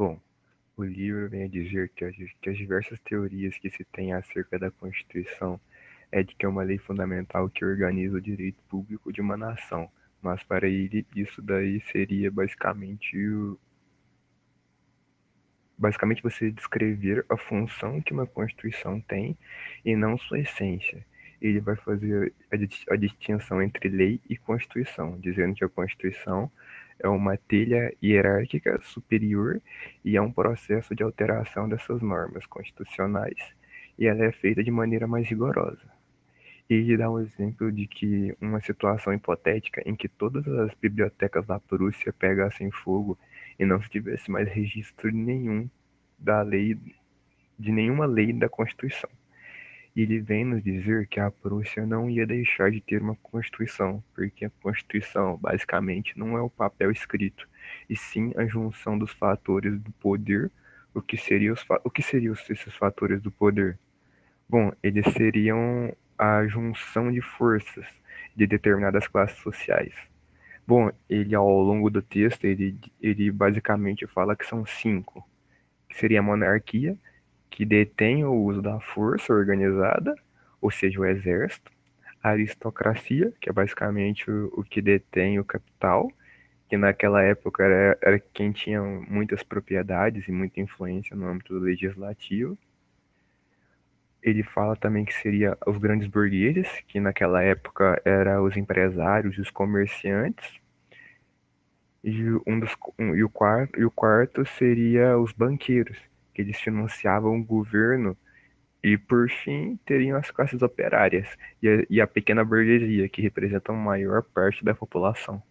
Bom, o livro vem a dizer que as, que as diversas teorias que se tem acerca da Constituição é de que é uma lei fundamental que organiza o direito público de uma nação, mas para ele isso daí seria basicamente o, basicamente você descrever a função que uma Constituição tem e não sua essência. Ele vai fazer a, a distinção entre lei e Constituição, dizendo que a Constituição é uma telha hierárquica superior e é um processo de alteração dessas normas constitucionais, e ela é feita de maneira mais rigorosa. E dá um exemplo de que uma situação hipotética em que todas as bibliotecas da Prússia pegassem fogo e não se tivesse mais registro nenhum da lei, de nenhuma lei da Constituição. Ele vem nos dizer que a Prússia não ia deixar de ter uma Constituição, porque a Constituição basicamente não é o papel escrito, e sim a junção dos fatores do poder. O que seriam, os, o que seriam esses fatores do poder? Bom, eles seriam a junção de forças de determinadas classes sociais. Bom, ele ao longo do texto, ele, ele basicamente fala que são cinco, que seria a monarquia, que detém o uso da força organizada, ou seja, o exército, a aristocracia, que é basicamente o, o que detém o capital, que naquela época era, era, quem tinha muitas propriedades e muita influência no âmbito legislativo. Ele fala também que seria os grandes burgueses, que naquela época eram os empresários e os comerciantes. E, um dos, um, e, o quarto, e o quarto seria os banqueiros, que eles financiavam o governo e, por fim, teriam as classes operárias e a, e a pequena burguesia, que representam a maior parte da população.